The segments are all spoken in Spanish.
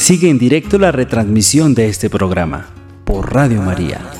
Sigue en directo la retransmisión de este programa por Radio María.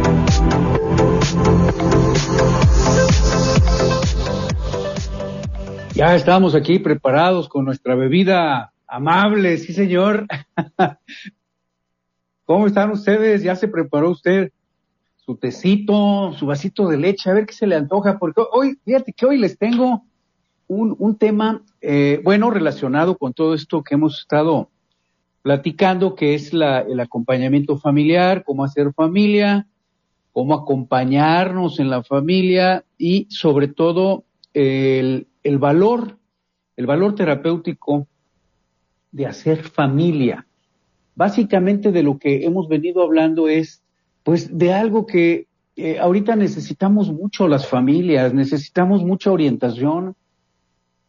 Ya estamos aquí preparados con nuestra bebida amable, sí señor. ¿Cómo están ustedes? ¿Ya se preparó usted su tecito, su vasito de leche? A ver qué se le antoja, porque hoy, fíjate que hoy les tengo un, un tema, eh, bueno, relacionado con todo esto que hemos estado platicando, que es la, el acompañamiento familiar, cómo hacer familia, cómo acompañarnos en la familia y sobre todo el, el valor, el valor terapéutico de hacer familia. Básicamente de lo que hemos venido hablando es, pues, de algo que eh, ahorita necesitamos mucho las familias, necesitamos mucha orientación,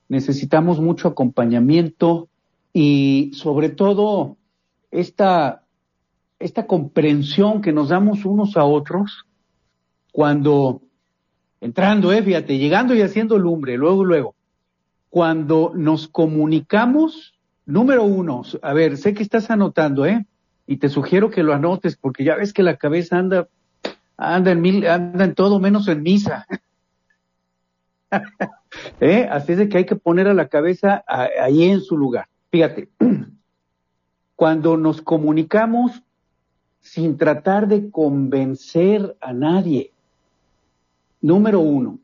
necesitamos mucho acompañamiento y sobre todo esta, esta comprensión que nos damos unos a otros cuando entrando, eh, fíjate, llegando y haciendo lumbre, luego, luego. Cuando nos comunicamos, número uno, a ver, sé que estás anotando, ¿eh? Y te sugiero que lo anotes porque ya ves que la cabeza anda, anda en mil, anda en todo menos en misa. ¿Eh? Así es de que hay que poner a la cabeza ahí en su lugar. Fíjate, cuando nos comunicamos sin tratar de convencer a nadie, número uno.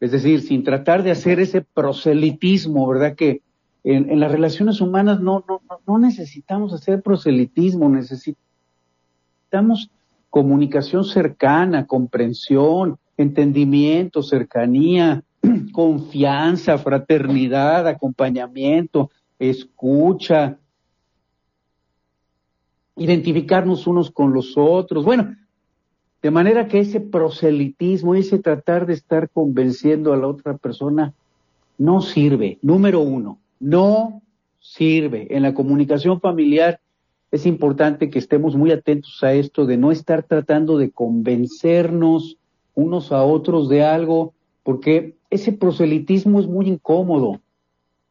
Es decir, sin tratar de hacer ese proselitismo, ¿verdad? Que en, las relaciones humanas no, no, no necesitamos hacer proselitismo, necesitamos comunicación cercana, comprensión, entendimiento, cercanía, confianza, fraternidad, acompañamiento, escucha, identificarnos unos con los otros. Bueno, de manera que ese proselitismo, ese tratar de estar convenciendo a la otra persona, no sirve. Número uno, no sirve. En la comunicación familiar es importante que estemos muy atentos a esto de no estar tratando de convencernos unos a otros de algo, porque ese proselitismo es muy incómodo.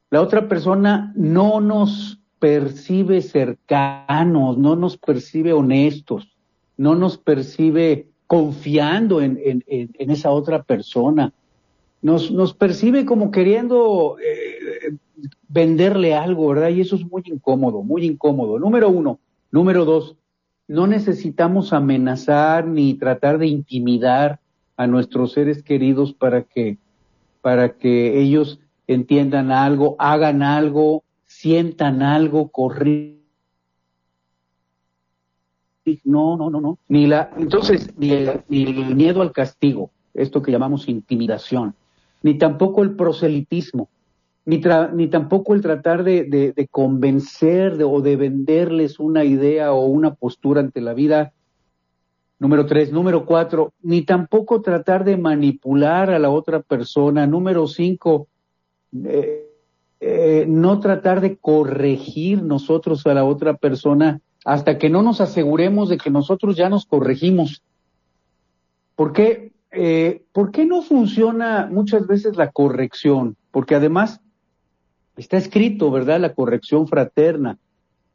La otra persona no nos percibe cercanos, no nos percibe honestos no nos percibe confiando en, esa otra persona, nos, nos percibe como queriendo eh, venderle algo, ¿verdad? Y eso es muy incómodo, muy incómodo. Número uno. Número dos, no necesitamos amenazar ni tratar de intimidar a nuestros seres queridos para que, para que ellos entiendan algo, hagan algo, sientan algo, corrijan no, no, no, no. Ni la, entonces, ni el, miedo al castigo, esto que llamamos intimidación, ni tampoco el proselitismo, ni, ni tampoco el tratar de, de, convencer o de venderles una idea o una postura ante la vida. Número tres. Número cuatro, ni tampoco tratar de manipular a la otra persona. Número cinco, eh, eh, no tratar de corregir nosotros a la otra persona hasta que no nos aseguremos de que nosotros ya nos corregimos. ¿Por qué? Eh, ¿Por qué no funciona muchas veces la corrección? Porque además está escrito, ¿verdad? La corrección fraterna.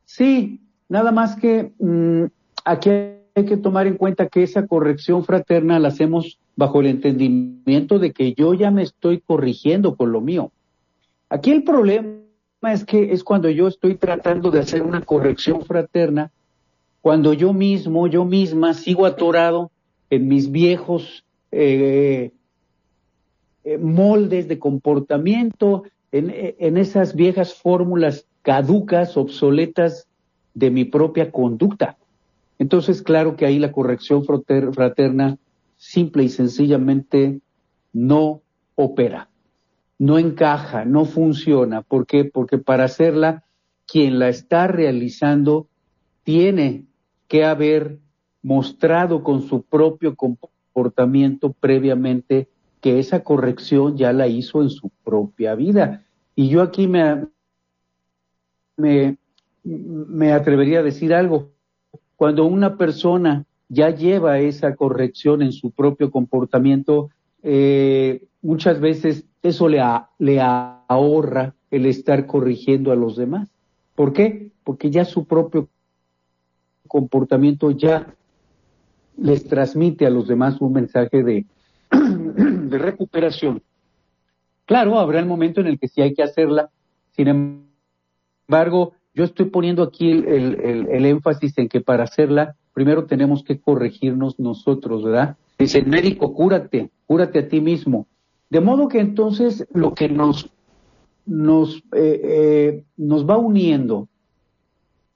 Sí, nada más que mm, aquí hay que tomar en cuenta que esa corrección fraterna la hacemos bajo el entendimiento de que yo ya me estoy corrigiendo con lo mío. Aquí el problema es que es cuando yo estoy tratando de hacer una corrección fraterna, cuando yo mismo, yo misma sigo atorado en mis viejos eh, eh, moldes de comportamiento, en, en esas viejas fórmulas caducas, obsoletas de mi propia conducta. Entonces, claro que ahí la corrección fraterna simple y sencillamente no opera, no encaja, no funciona. ¿Por qué? Porque para hacerla, quien la está realizando tiene que haber mostrado con su propio comportamiento previamente que esa corrección ya la hizo en su propia vida. Y yo aquí me, me, me atrevería a decir algo. Cuando una persona ya lleva esa corrección en su propio comportamiento, eh, muchas veces eso le, ahorra el estar corrigiendo a los demás. ¿Por qué? Porque ya su propio comportamiento ya les transmite a los demás un mensaje de, recuperación. Claro, habrá el momento en el que sí hay que hacerla, sin embargo, yo estoy poniendo aquí el, énfasis en que para hacerla, primero tenemos que corregirnos nosotros, ¿verdad? Dice el médico, cúrate, cúrate a ti mismo. De modo que entonces lo que nos, nos, eh, eh, nos va uniendo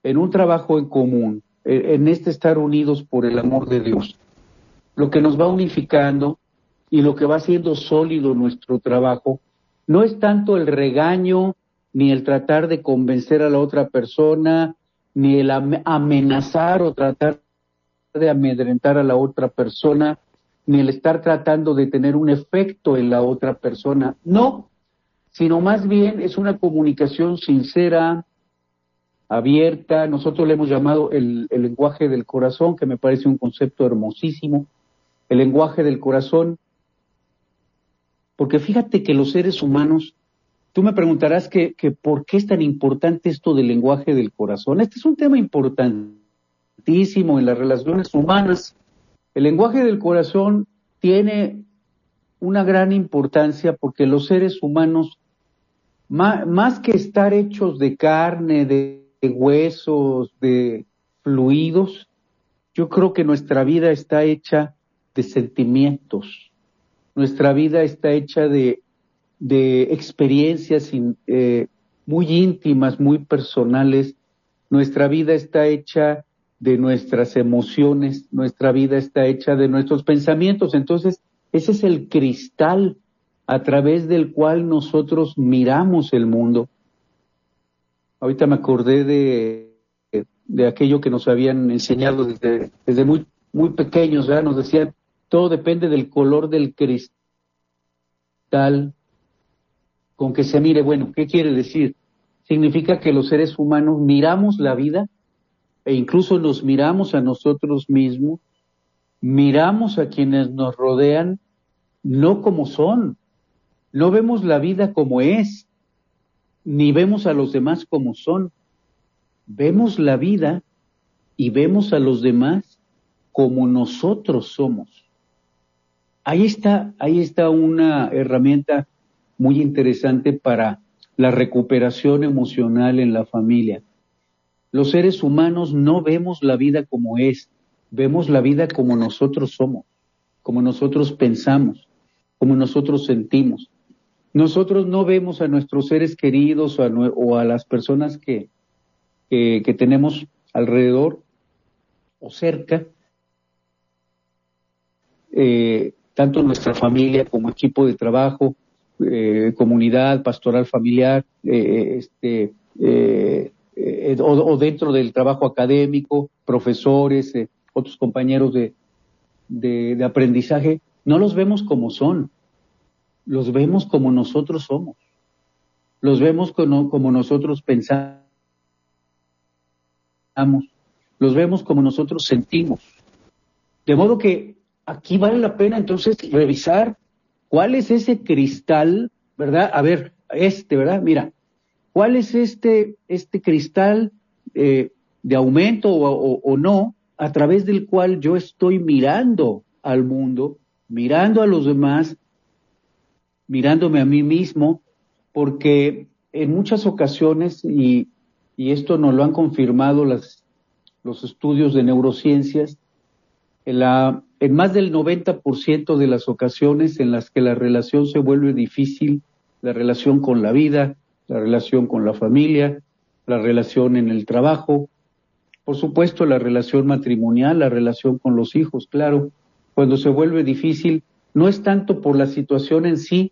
en un trabajo en común, eh, en este estar unidos por el amor de Dios, lo que nos va unificando y lo que va haciendo sólido nuestro trabajo, no es tanto el regaño ni el tratar de convencer a la otra persona, ni el amenazar o tratar de amedrentar a la otra persona, ni el estar tratando de tener un efecto en la otra persona. No, sino más bien es una comunicación sincera, abierta. Nosotros le hemos llamado el, lenguaje del corazón, que me parece un concepto hermosísimo. El lenguaje del corazón. Porque fíjate que los seres humanos Tú me preguntarás que, por qué es tan importante esto del lenguaje del corazón. Este es un tema importantísimo en las relaciones humanas. El lenguaje del corazón tiene una gran importancia porque los seres humanos, más, que estar hechos de carne, de huesos, de fluidos, yo creo que nuestra vida está hecha de sentimientos. Nuestra vida está hecha de, experiencias eh, muy íntimas, muy personales. Nuestra vida está hecha de nuestras emociones, nuestra vida está hecha de nuestros pensamientos. Entonces, ese es el cristal a través del cual nosotros miramos el mundo. Ahorita me acordé de, de aquello que nos habían enseñado desde, desde muy, muy pequeños, ¿verdad? Nos decían, todo depende del color del cristal con que se mire. Bueno, ¿qué quiere decir? Significa que los seres humanos miramos la vida e incluso nos miramos a nosotros mismos, miramos a quienes nos rodean no como son, no vemos la vida como es, ni vemos a los demás como son, vemos la vida y vemos a los demás como nosotros somos. Ahí está, ahí está una herramienta muy interesante para la recuperación emocional en la familia. Los seres humanos no vemos la vida como es, vemos la vida como nosotros somos, como nosotros pensamos, como nosotros sentimos. Nosotros no vemos a nuestros seres queridos o a, las personas que, tenemos alrededor o cerca, eh, tanto nuestra familia como equipo de trabajo, eh, comunidad, pastoral familiar, eh, este, eh, o, dentro del trabajo académico, profesores, otros compañeros de, de, aprendizaje, no los vemos como son, los vemos como nosotros somos, los vemos como, como nosotros pensamos, los vemos como nosotros sentimos. De modo que aquí vale la pena entonces revisar ¿Cuál es ese cristal, verdad? A ver, este, ¿verdad? Mira, ¿cuál es este, este cristal eh, de aumento o, no a través del cual yo estoy mirando al mundo, mirando a los demás, mirándome a mí mismo, porque en muchas ocasiones, y, y esto nos lo han confirmado las, los estudios de neurociencias, en en más del 90% de las ocasiones en las que la relación se vuelve difícil, la relación con la vida, la relación con la familia, la relación en el trabajo, por supuesto la relación matrimonial, la relación con los hijos, claro, cuando se vuelve difícil, no es tanto por la situación en sí,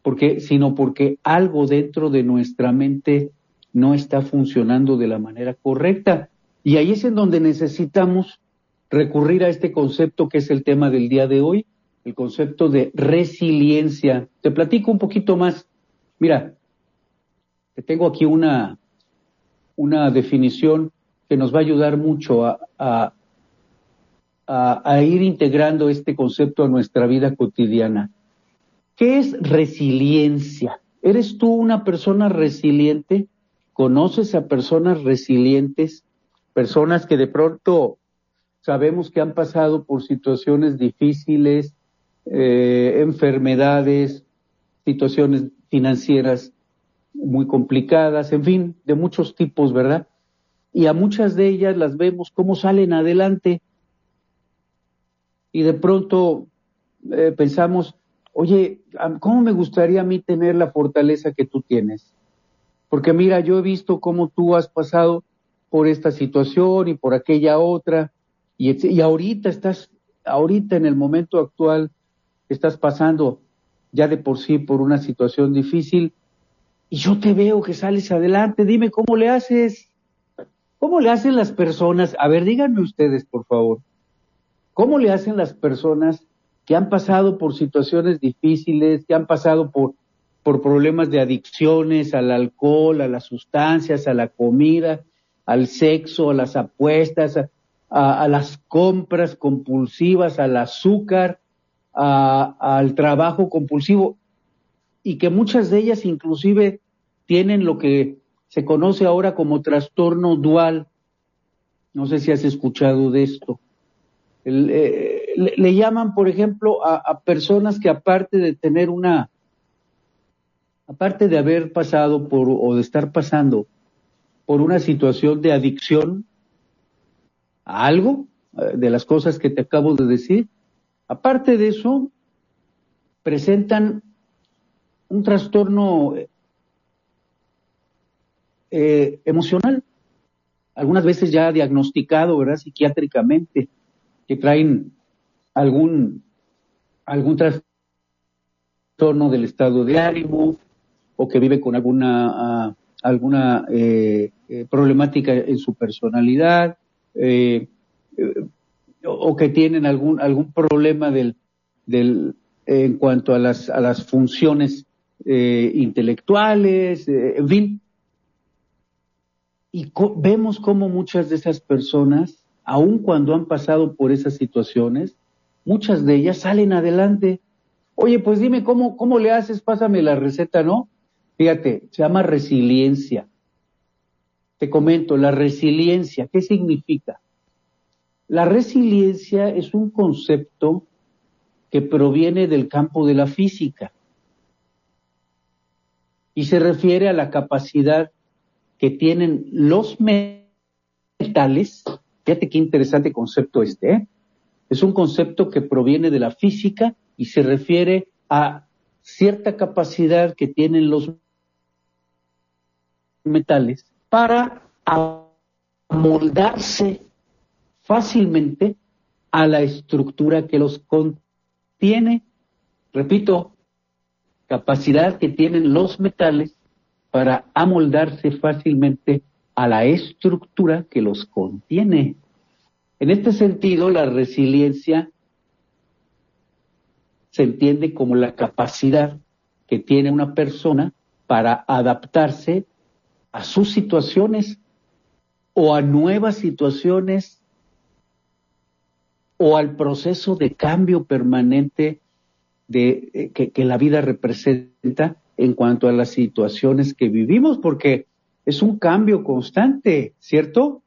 porque, sino porque algo dentro de nuestra mente no está funcionando de la manera correcta. Y ahí es en donde necesitamos recurrir a este concepto que es el tema del día de hoy, el concepto de resiliencia. Te platico un poquito más. Mira, te tengo aquí una, una definición que nos va a ayudar mucho a, a, a, ir integrando este concepto a nuestra vida cotidiana. ¿Qué es resiliencia? ¿Eres tú una persona resiliente? ¿Conoces a personas resilientes? Personas que de pronto sabemos que han pasado por situaciones difíciles, eh, enfermedades, situaciones financieras muy complicadas, en fin, de muchos tipos, ¿verdad? Y a muchas de ellas las vemos cómo salen adelante y de pronto eh, pensamos, oye, ¿cómo me gustaría a mí tener la fortaleza que tú tienes? Porque mira, yo he visto cómo tú has pasado por esta situación y por aquella otra, y, y ahorita estás, ahorita en el momento actual, estás pasando ya de por sí por una situación difícil, y yo te veo que sales adelante, dime cómo le haces, cómo le hacen las personas, a ver, díganme ustedes, por favor, ¿Cómo le hacen las personas que han pasado por situaciones difíciles, que han pasado por, por problemas de adicciones al alcohol, a las sustancias, a la comida, al sexo, a las apuestas, a, las compras compulsivas, al azúcar, al trabajo compulsivo, y que muchas de ellas inclusive tienen lo que se conoce ahora como trastorno dual. No sé si has escuchado de esto. Eh, le, llaman, por ejemplo, a, personas que aparte de tener una, aparte de haber pasado por o de estar pasando por una situación de adicción a algo, eh, de las cosas que te acabo de decir, aparte de eso, presentan un trastorno eh, emocional, algunas veces ya diagnosticado, ¿verdad? Psiquiátricamente que traen algún, algún trastorno del estado de ánimo o que vive con alguna, ah, alguna eh, eh, problemática en su personalidad eh, o que tienen algún, algún problema del, del, en cuanto a las, a las funciones intelectuales, en fin. Y vemos cómo muchas de esas personas aun cuando han pasado por esas situaciones, muchas de ellas salen adelante. Oye, pues dime cómo, cómo le haces, pásame la receta, ¿no? Fíjate, se llama resiliencia. Te comento, la resiliencia, ¿qué significa? La resiliencia es un concepto que proviene del campo de la física y se refiere a la capacidad que tienen los metales Fíjate qué interesante concepto este. ¿eh? Es un concepto que proviene de la física y se refiere a cierta capacidad que tienen los metales para amoldarse fácilmente a la estructura que los contiene. Repito, capacidad que tienen los metales para amoldarse fácilmente a la estructura que los contiene. En este sentido, la resiliencia se entiende como la capacidad que tiene una persona para adaptarse a sus situaciones o a nuevas situaciones o al proceso de cambio permanente de, eh, que, que la vida representa en cuanto a las situaciones que vivimos, porque es un cambio constante, ¿cierto?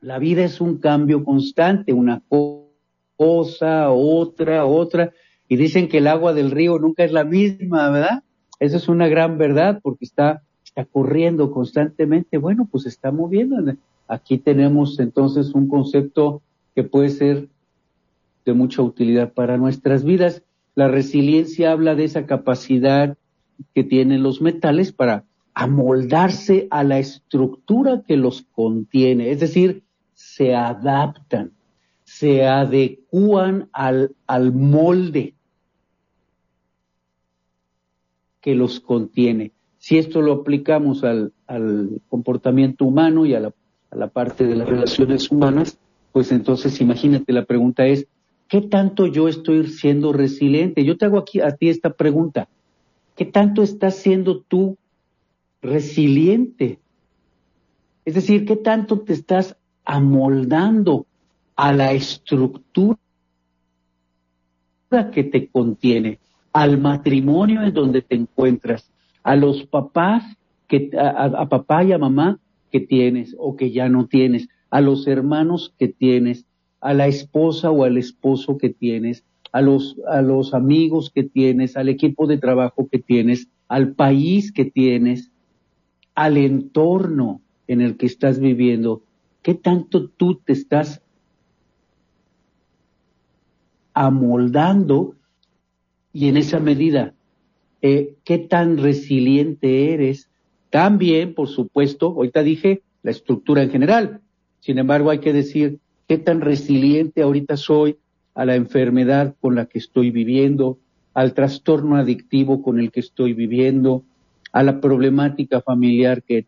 La vida es un cambio constante, una cosa, otra, otra, y dicen que el agua del río nunca es la misma, ¿verdad? Esa es una gran verdad porque está, está corriendo constantemente. Bueno, pues está moviendo. Aquí tenemos entonces un concepto que puede ser de mucha utilidad para nuestras vidas. La resiliencia habla de esa capacidad que tienen los metales para amoldarse a la estructura que los contiene, es decir, se adaptan, se adecúan al, al molde. que los contiene. Si esto lo aplicamos al, comportamiento humano y a la, a la parte de las relaciones humanas, pues entonces imagínate, la pregunta es, ¿qué tanto yo estoy siendo resiliente? Yo te hago aquí a ti esta pregunta. ¿Qué tanto estás siendo tú resiliente? Es decir, ¿qué tanto te estás amoldando a la estructura que te contiene, al matrimonio en donde te encuentras, a los papás, que, a, papá y a mamá que tienes o que ya no tienes, a los hermanos que tienes, a la esposa o al esposo que tienes, a los, a los amigos que tienes, al equipo de trabajo que tienes, al país que tienes, al entorno en el que estás viviendo. ¿Qué tanto tú te estás amoldando y en esa medida, eh, qué tan resiliente eres. También, por supuesto, ahorita dije la estructura en general. Sin embargo, hay que decir qué tan resiliente ahorita soy a la enfermedad con la que estoy viviendo, al trastorno adictivo con el que estoy viviendo, a la problemática familiar que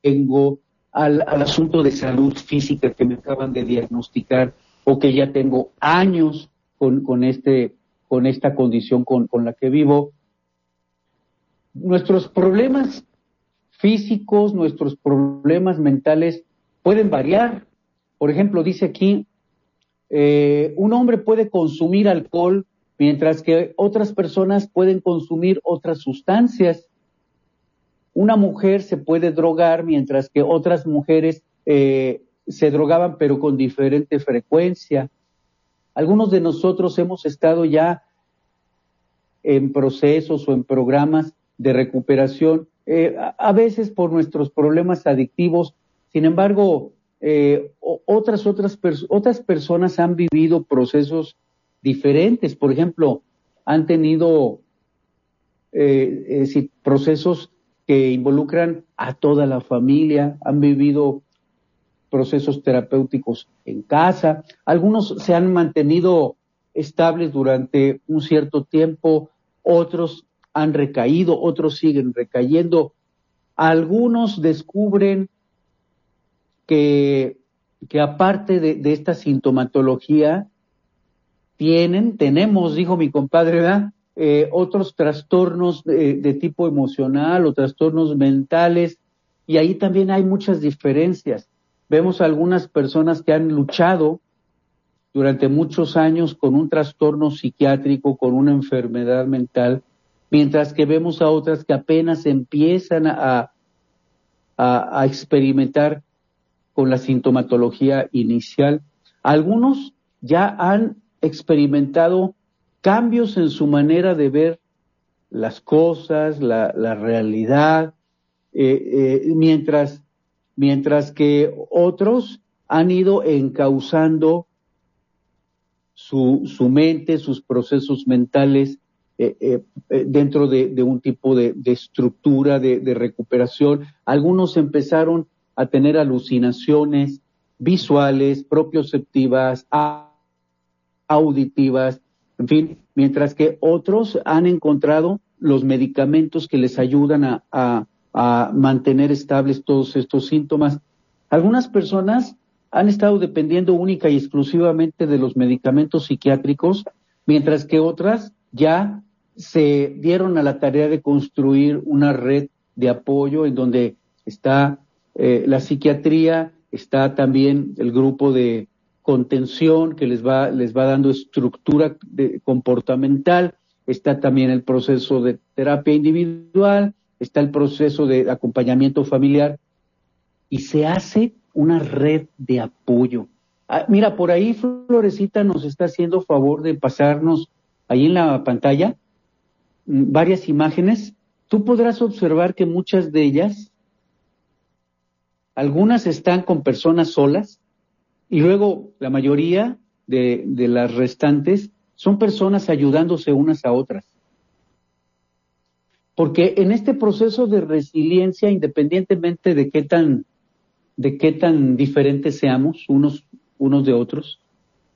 tengo, al, asunto de salud física que me acaban de diagnosticar o que ya tengo años con, este, con esta condición con, con la que vivo. Nuestros problemas físicos, nuestros problemas mentales pueden variar. Por ejemplo, dice aquí, eh, un hombre puede consumir alcohol mientras que otras personas pueden consumir otras sustancias. Una mujer se puede drogar mientras que otras mujeres eh, se drogaban pero con diferente frecuencia. Algunos de nosotros hemos estado ya en procesos o en programas de recuperación, eh, a, veces por nuestros problemas adictivos. Sin embargo, eh, otras, otras, otras personas han vivido procesos diferentes. Por ejemplo, han tenido eh, procesos que involucran a toda la familia, han vivido procesos terapéuticos en casa. Algunos se han mantenido estables durante un cierto tiempo, otros han recaído, otros siguen recayendo. Algunos descubren que, que aparte de, esta sintomatología, tienen, tenemos, dijo mi compadre, eh, otros trastornos de, tipo emocional o trastornos mentales, y ahí también hay muchas diferencias. Vemos algunas personas que han luchado durante muchos años con un trastorno psiquiátrico, con una enfermedad mental, mientras que vemos a otras que apenas empiezan a, a, experimentar con la sintomatología inicial. Algunos ya han experimentado cambios en su manera de ver las cosas, la, realidad, eh, eh, mientras mientras que otros han ido encauzando su, su mente, sus procesos mentales eh, dentro de, un tipo de, estructura de, de, recuperación. Algunos empezaron a tener alucinaciones visuales, propioceptivas, auditivas, en fin, mientras que otros han encontrado los medicamentos que les ayudan a a mantener estables todos estos síntomas. Algunas personas han estado dependiendo única y exclusivamente de los medicamentos psiquiátricos, mientras que otras ya se dieron a la tarea de construir una red de apoyo en donde está eh, la psiquiatría, está también el grupo de contención que les va, les va dando estructura comportamental, está también el proceso de terapia individual, está el proceso de acompañamiento familiar y se hace una red de apoyo. Ah, mira, por ahí Florecita nos está haciendo favor de pasarnos ahí en la pantalla mm, varias imágenes. Tú podrás observar que muchas de ellas, algunas están con personas solas y luego la mayoría de, las restantes son personas ayudándose unas a otras. Porque en este proceso de resiliencia, independientemente de qué tan, de qué tan diferentes seamos unos, unos de otros,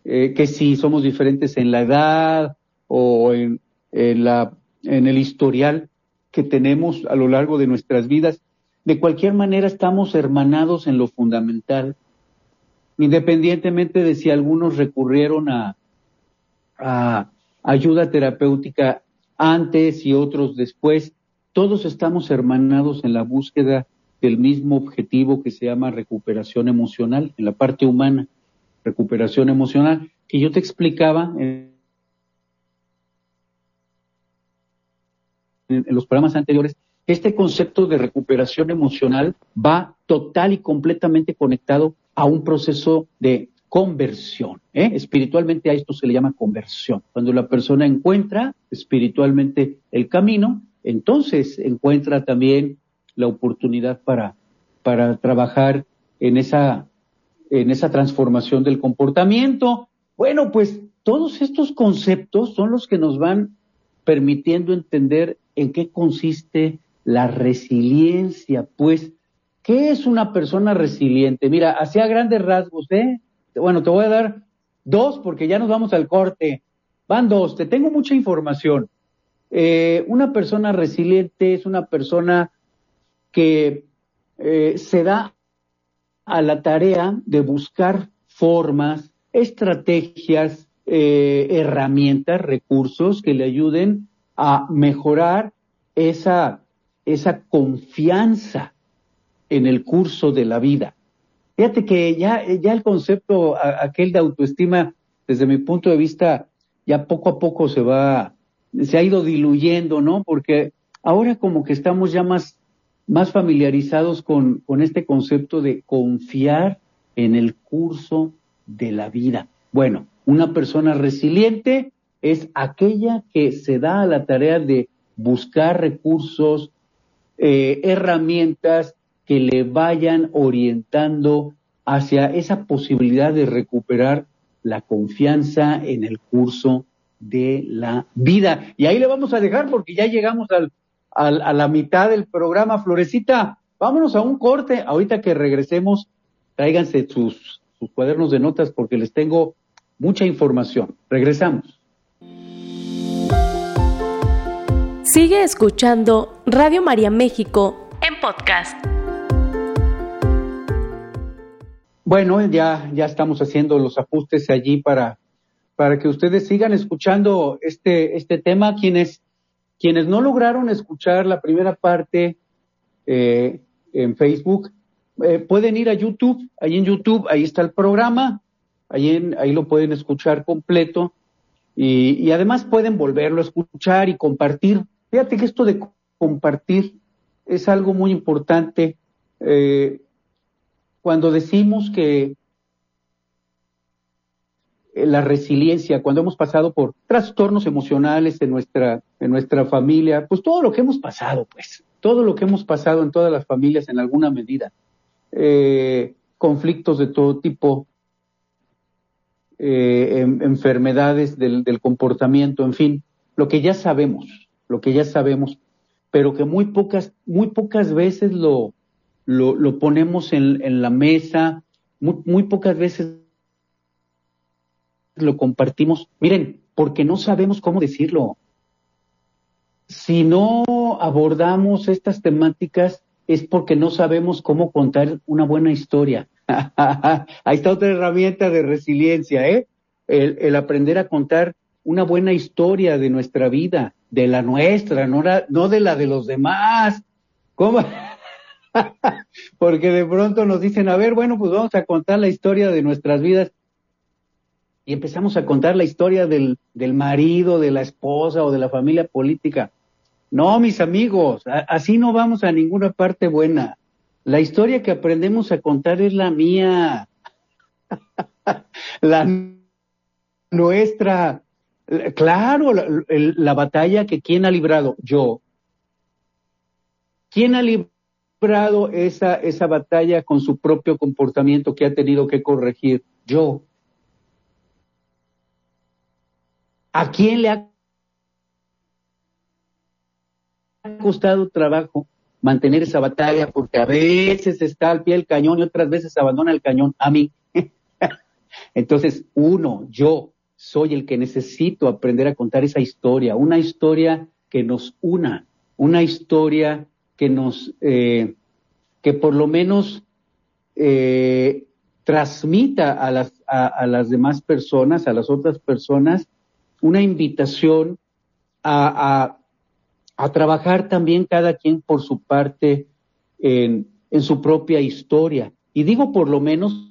eh, que si somos diferentes en la edad o en, la, en el historial que tenemos a lo largo de nuestras vidas. De cualquier manera, estamos hermanados en lo fundamental, independientemente de si algunos recurrieron a, ayuda terapéutica antes y otros después, todos estamos hermanados en la búsqueda del mismo objetivo que se llama recuperación emocional, en la parte humana, recuperación emocional, que yo te explicaba en los programas anteriores, este concepto de recuperación emocional va total y completamente conectado a un proceso de conversión. ¿eh? Espiritualmente a esto se le llama conversión. Cuando la persona encuentra espiritualmente el camino, entonces encuentra también la oportunidad para, para trabajar en esa, en esa transformación del comportamiento. Bueno, pues todos estos conceptos son los que nos van permitiendo entender en qué consiste la resiliencia. Pues, ¿qué es una persona resiliente? Mira, hacia grandes rasgos, ¿eh? Bueno, te voy a dar dos porque ya nos vamos al corte. Van dos, te tengo mucha información. Eh, una persona resiliente es una persona que eh, se da a la tarea de buscar formas, estrategias, eh, herramientas, recursos que le ayuden a mejorar esa, esa confianza en el curso de la vida. Fíjate que ya, ya el concepto aquel de autoestima, desde mi punto de vista, ya poco a poco se va, se ha ido diluyendo, ¿no? Porque ahora como que estamos ya más, más familiarizados con, con este concepto de confiar en el curso de la vida. Bueno, una persona resiliente es aquella que se da a la tarea de buscar recursos, eh, herramientas que le vayan orientando hacia esa posibilidad de recuperar la confianza en el curso de la vida. Y ahí le vamos a dejar porque ya llegamos al, a la mitad del programa. Florecita, vámonos a un corte. Ahorita que regresemos, tráiganse sus, sus cuadernos de notas porque les tengo mucha información. Regresamos. Sigue escuchando Radio María México en podcast. Bueno, ya, ya estamos haciendo los ajustes allí para, para que ustedes sigan escuchando este, este tema. Quienes, quienes no lograron escuchar la primera parte eh, en Facebook, eh, pueden ir a YouTube. Ahí en YouTube, ahí está el programa. Ahí, ahí lo pueden escuchar completo. Y, y además pueden volverlo a escuchar y compartir Fíjate que esto de compartir es algo muy importante. Eh, cuando decimos que la resiliencia, cuando hemos pasado por trastornos emocionales en nuestra, en nuestra familia, pues todo lo que hemos pasado, pues, todo lo que hemos pasado en todas las familias en alguna medida, eh, conflictos de todo tipo, eh, enfermedades del comportamiento, en fin, lo que ya sabemos lo que ya sabemos, pero que muy pocas, muy pocas veces lo, lo, ponemos en, en, la mesa, muy, muy pocas veces lo compartimos. Miren, porque no sabemos cómo decirlo. Si no abordamos estas temáticas es porque no sabemos cómo contar una buena historia. Ahí está otra herramienta de resiliencia, ¿eh? El, el, aprender a contar una buena historia de nuestra vida, de la nuestra, no, no de la de los demás. ¿Cómo? Porque de pronto nos dicen, a ver, bueno, pues vamos a contar la historia de nuestras vidas. Y empezamos a contar la historia del, del marido, de la esposa o de la familia política. No, mis amigos, así no vamos a ninguna parte buena. La historia que aprendemos a contar es la mía, la nuestra, Claro, la, batalla que quién ha librado, yo. ¿Quién ha librado esa, esa batalla con su propio comportamiento que ha tenido que corregir? Yo. ¿A quién le ha costado trabajo mantener esa batalla? Porque a veces está al pie del cañón y otras veces abandona el cañón. A mí. Entonces, uno, yo, soy el que necesito aprender a contar esa historia, una historia que nos una, una historia que nos, eh, que por lo menos eh, transmita a las, a, las demás personas, a las otras personas, una invitación a, a, trabajar también cada quien por su parte en, en su propia historia. Y digo por lo menos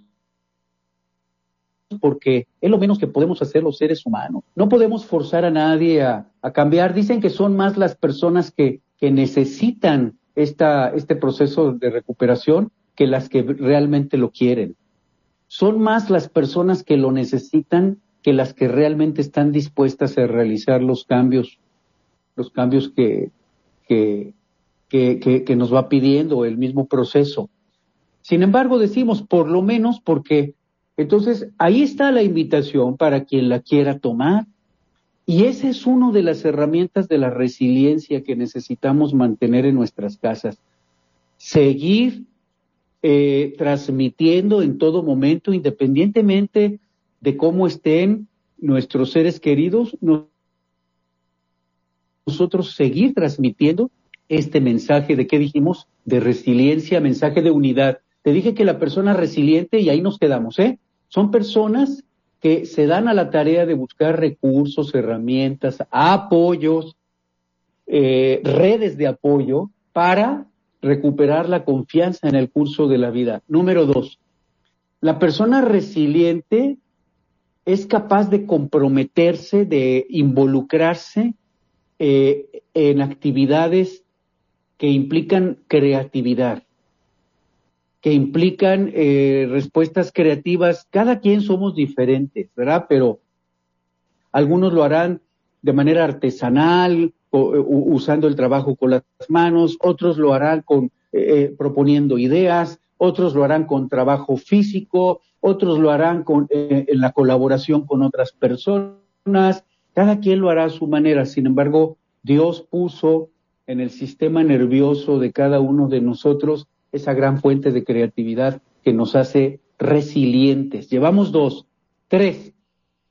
porque es lo menos que podemos hacer los seres humanos. No podemos forzar a nadie a, cambiar. Dicen que son más las personas que, que necesitan esta, este proceso de recuperación que las que realmente lo quieren. Son más las personas que lo necesitan que las que realmente están dispuestas a realizar los cambios, los cambios que, que, que, que nos va pidiendo el mismo proceso. Sin embargo, decimos por lo menos porque entonces, ahí está la invitación para quien la quiera tomar. Y esa es una de las herramientas de la resiliencia que necesitamos mantener en nuestras casas. Seguir eh, transmitiendo en todo momento, independientemente de cómo estén nuestros seres queridos, nosotros seguir transmitiendo este mensaje de qué dijimos, de resiliencia, mensaje de unidad. Te dije que la persona resiliente, y ahí nos quedamos, ¿eh? Son personas que se dan a la tarea de buscar recursos, herramientas, apoyos, eh, redes de apoyo para recuperar la confianza en el curso de la vida. Número dos, la persona resiliente es capaz de comprometerse, de involucrarse eh, en actividades que implican creatividad que implican eh, respuestas creativas. Cada quien somos diferentes, ¿verdad? Pero algunos lo harán de manera artesanal, usando el trabajo con las manos, otros lo harán con eh, eh, proponiendo ideas, otros lo harán con trabajo físico, otros lo harán con, en la colaboración con otras personas. Cada quien lo hará a su manera. Sin embargo, Dios puso en el sistema nervioso de cada uno de nosotros esa gran fuente de creatividad que nos hace resilientes. Llevamos dos. Tres,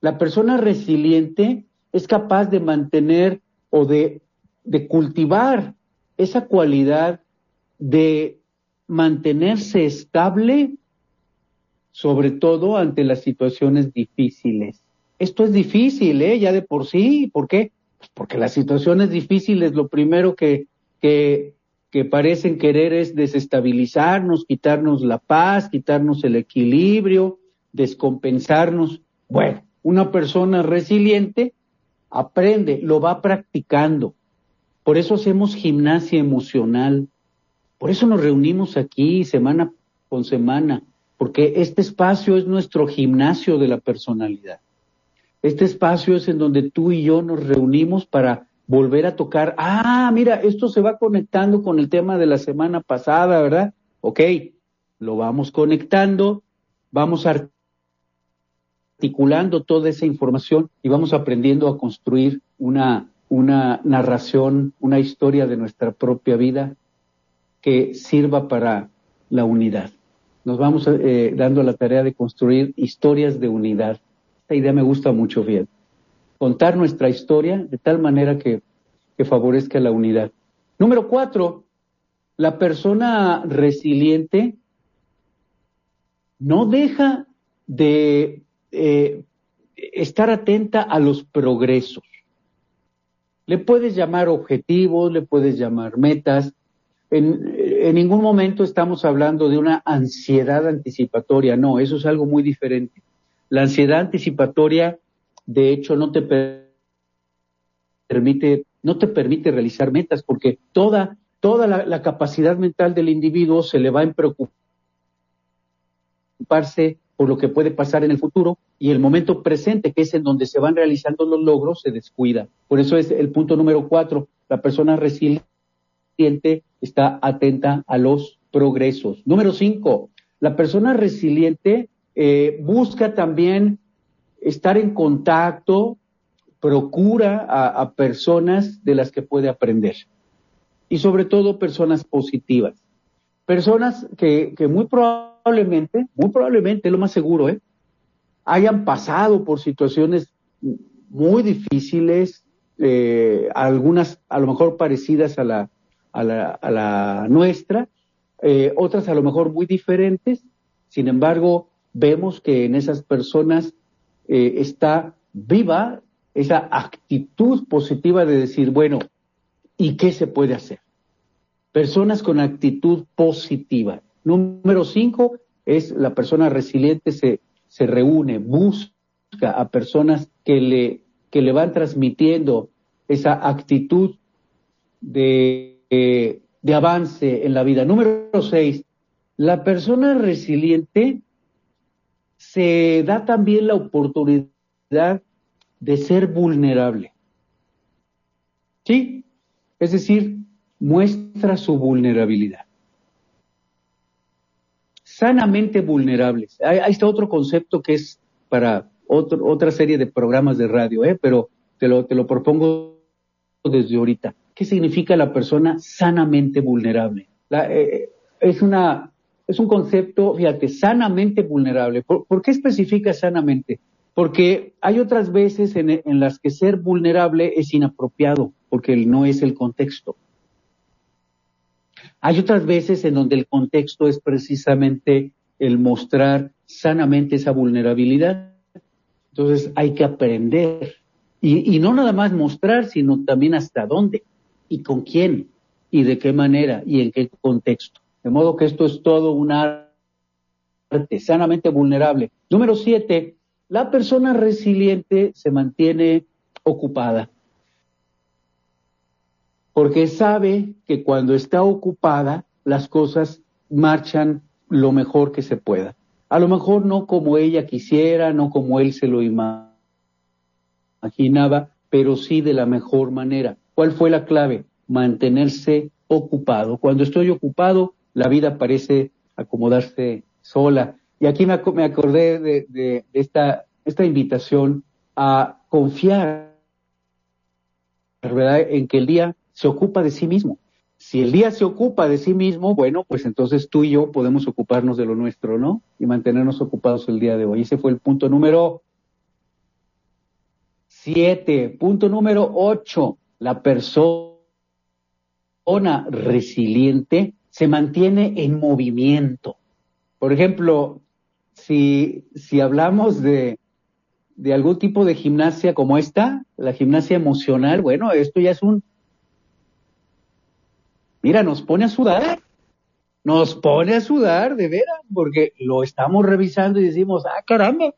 la persona resiliente es capaz de mantener o de, de cultivar esa cualidad de mantenerse estable, sobre todo ante las situaciones difíciles. Esto es difícil, ¿eh? Ya de por sí. ¿Por qué? Pues porque las situaciones difíciles, lo primero que, que que parecen querer es desestabilizarnos, quitarnos la paz, quitarnos el equilibrio, descompensarnos. Bueno, una persona resiliente aprende, lo va practicando. Por eso hacemos gimnasia emocional. Por eso nos reunimos aquí semana con semana, porque este espacio es nuestro gimnasio de la personalidad. Este espacio es en donde tú y yo nos reunimos para volver a tocar, ah, mira, esto se va conectando con el tema de la semana pasada, ¿verdad? Ok, lo vamos conectando, vamos articulando toda esa información y vamos aprendiendo a construir una, una narración, una historia de nuestra propia vida que sirva para la unidad. Nos vamos eh, dando la tarea de construir historias de unidad. Esta idea me gusta mucho, bien contar nuestra historia de tal manera que, favorezca la unidad. Número cuatro, la persona resiliente no deja de eh, estar atenta a los progresos. Le puedes llamar objetivos, le puedes llamar metas. En, en, ningún momento estamos hablando de una ansiedad anticipatoria, no, eso es algo muy diferente. La ansiedad anticipatoria de hecho no te permite, no te permite realizar metas porque toda, toda la, capacidad mental del individuo se le va a preocuparse por lo que puede pasar en el futuro y el momento presente, que es en donde se van realizando los logros, se descuida. Por eso es el punto número cuatro. La persona resiliente está atenta a los progresos. Número cinco, la persona resiliente eh, busca también estar en contacto, procura a, personas de las que puede aprender. Y sobre todo personas positivas. Personas que, muy probablemente, muy probablemente, lo más seguro, ¿eh? hayan pasado por situaciones muy difíciles, eh, algunas a lo mejor parecidas a la, a la, a la nuestra, eh, otras a lo mejor muy diferentes. Sin embargo, vemos que en esas personas eh, está viva esa actitud positiva de decir, bueno, ¿y qué se puede hacer? Personas con actitud positiva. Número cinco es la persona resiliente se, se reúne, busca a personas que le, que le van transmitiendo esa actitud de, de avance en la vida. Número seis, la persona resiliente se da también la oportunidad de ser vulnerable. ¿Sí? Es decir, muestra su vulnerabilidad. Sanamente vulnerables. Ahí, está otro concepto que es para otra serie de programas de radio, ¿eh? pero te lo, te lo propongo desde ahorita. ¿Qué significa la persona sanamente vulnerable? Eh, es una es un concepto, fíjate, sanamente vulnerable. ¿Por, qué especifica sanamente? Porque hay otras veces en, las que ser vulnerable es inapropiado, porque no es el contexto. Hay otras veces en donde el contexto es precisamente el mostrar sanamente esa vulnerabilidad. Entonces hay que aprender. Y no nada más mostrar, sino también hasta dónde y con quién y de qué manera y en qué contexto. De modo que esto es todo un arte sanamente vulnerable. Número siete, la persona resiliente se mantiene ocupada. Porque sabe que cuando está ocupada, las cosas marchan lo mejor que se pueda. A lo mejor no como ella quisiera, no como él se lo imaginaba, pero sí de la mejor manera. ¿Cuál fue la clave? Mantenerse ocupado. Cuando estoy ocupado, la vida parece acomodarse sola. Y aquí me, acordé de, esta, invitación a confiar, en que el día se ocupa de sí mismo. Si el día se ocupa de sí mismo, bueno, pues entonces tú y yo podemos ocuparnos de lo nuestro, ¿no? Y mantenernos ocupados el día de hoy. Ese fue el punto número siete. Punto número ocho. La persona resiliente se mantiene en movimiento. Por ejemplo, si, si hablamos de, de algún tipo de gimnasia como esta, la gimnasia emocional, bueno, esto ya es un... Mira, nos pone a sudar, nos pone a sudar, de veras, porque lo estamos revisando y decimos, ah, caramba,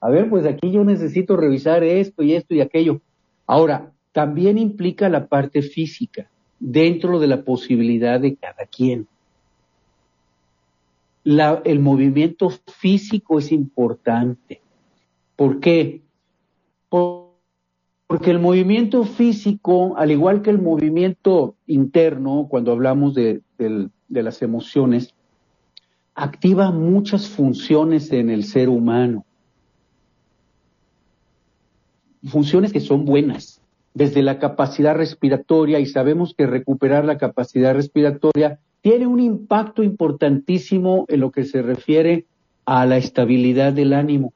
a ver, pues aquí yo necesito revisar esto y esto y aquello. Ahora, también implica la parte física dentro de la posibilidad de cada quien. el movimiento físico es importante. ¿Por qué? porque el movimiento físico, al igual que el movimiento interno, cuando hablamos de, las emociones, activa muchas funciones en el ser humano. Funciones que son buenas desde la capacidad respiratoria y sabemos que recuperar la capacidad respiratoria tiene un impacto importantísimo en lo que se refiere a la estabilidad del ánimo.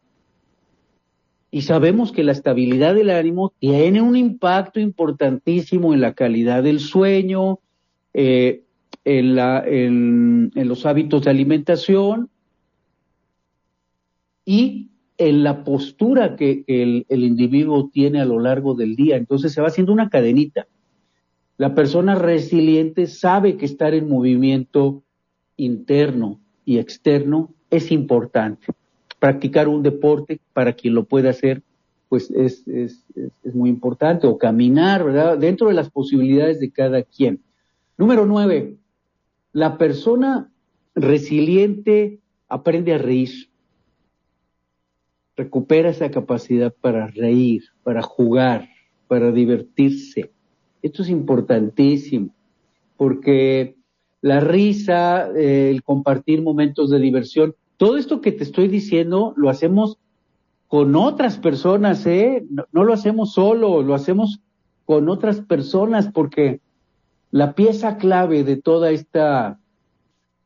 Y sabemos que la estabilidad del ánimo tiene un impacto importantísimo en la calidad del sueño, eh, en, en los hábitos de alimentación y en la postura que el, individuo tiene a lo largo del día. Entonces se va haciendo una cadenita. La persona resiliente sabe que estar en movimiento interno y externo es importante. Practicar un deporte para quien lo pueda hacer, pues es, es, es muy importante. O caminar, ¿verdad? Dentro de las posibilidades de cada quien. Número nueve, la persona resiliente aprende a reír recupera esa capacidad para reír, para jugar, para divertirse. Esto es importantísimo, porque la risa, eh, el compartir momentos de diversión, todo esto que te estoy diciendo lo hacemos con otras personas, ¿eh? No, no, lo hacemos solo, lo hacemos con otras personas, porque la pieza clave de toda esta,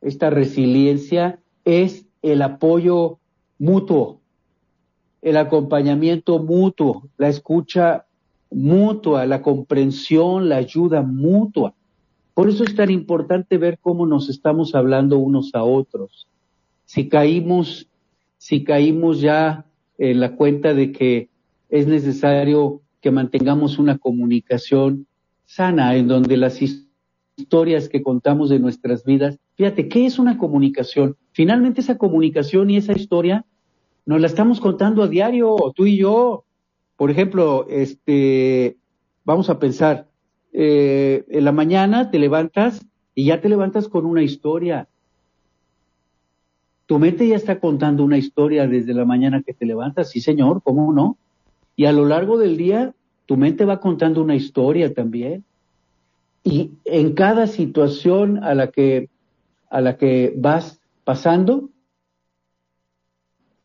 esta resiliencia es el apoyo mutuo, el acompañamiento mutuo, la escucha mutua, la comprensión, la ayuda mutua. Por eso es tan importante ver cómo nos estamos hablando unos a otros. Si caímos, si caímos ya en la cuenta de que es necesario que mantengamos una comunicación sana en donde las historias que contamos de nuestras vidas, fíjate, ¿qué es una comunicación? Finalmente esa comunicación y esa historia nos la estamos contando a diario, tú y yo. Por ejemplo, este, vamos a pensar, eh, en la mañana te levantas y ya te levantas con una historia. Tu mente ya está contando una historia desde la mañana que te levantas, sí señor, ¿cómo no? Y a lo largo del día, tu mente va contando una historia también. Y en cada situación a la que, a la que vas pasando,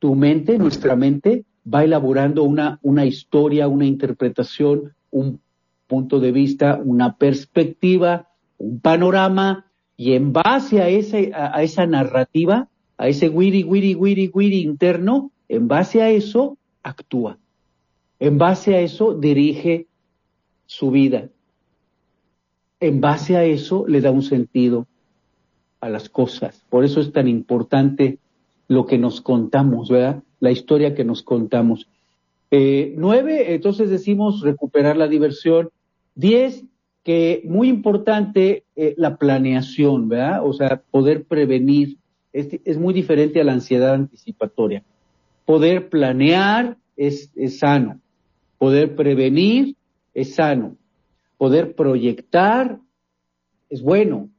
tu mente, nuestra mente, va elaborando una, una historia, una interpretación, un punto de vista, una perspectiva, un panorama, y en base a, a, esa narrativa, a ese wiri, wiri, wiri, wiri interno, en base a eso actúa. En base a eso dirige su vida. En base a eso le da un sentido a las cosas. Por eso es tan importante lo que nos contamos, ¿verdad? La historia que nos contamos. Eh, nueve, entonces decimos recuperar la diversión. Diez, que muy importante eh, la planeación, ¿verdad? O sea, poder prevenir. Es, es, muy diferente a la ansiedad anticipatoria. Poder planear es, es sano. Poder prevenir es sano. Poder proyectar es bueno.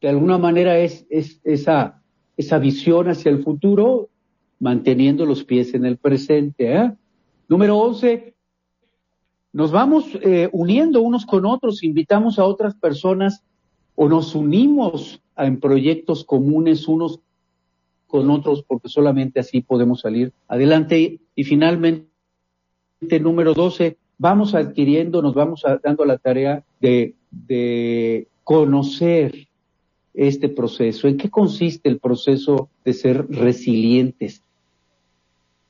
De alguna manera es, es esa esa visión hacia el futuro, manteniendo los pies en el presente. ¿eh? Número 11, nos vamos eh, uniendo unos con otros, invitamos a otras personas o nos unimos en proyectos comunes unos con otros, porque solamente así podemos salir adelante. Y finalmente, número 12, vamos adquiriendo, nos vamos dando la tarea de, de conocer este proceso? ¿En qué consiste el proceso de ser resilientes?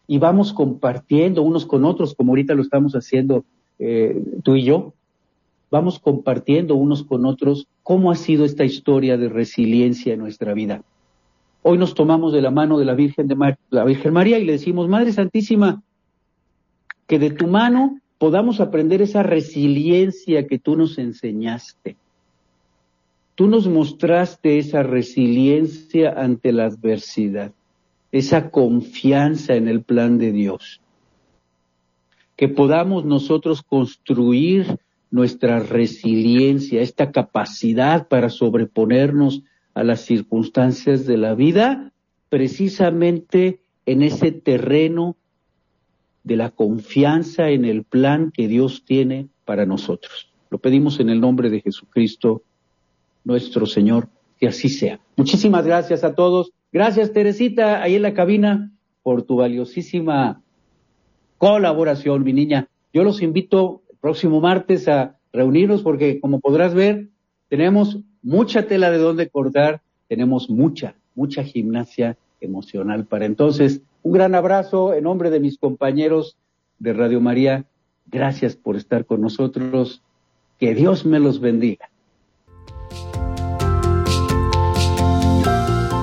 Y vamos compartiendo unos con otros, como ahorita lo estamos haciendo eh, tú y yo, vamos compartiendo unos con otros cómo ha sido esta historia de resiliencia en nuestra vida. Hoy nos tomamos de la mano de la Virgen, de la Virgen María y le decimos, Madre Santísima, que de tu mano podamos aprender esa resiliencia que tú nos enseñaste Tú nos mostraste esa resiliencia ante la adversidad, esa confianza en el plan de Dios. Que podamos nosotros construir nuestra resiliencia, esta capacidad para sobreponernos a las circunstancias de la vida, precisamente en ese terreno de la confianza en el plan que Dios tiene para nosotros. Lo pedimos en el nombre de Jesucristo nuestro Señor, que así sea. Muchísimas gracias a todos. Gracias, Teresita, ahí en la cabina, por tu valiosísima colaboración, mi niña. Yo los invito el próximo martes a reunirnos porque, como podrás ver, tenemos mucha tela de donde cortar, tenemos mucha, mucha gimnasia emocional para entonces. Un gran abrazo en nombre de mis compañeros de Radio María. Gracias por estar con nosotros. Que Dios me los bendiga.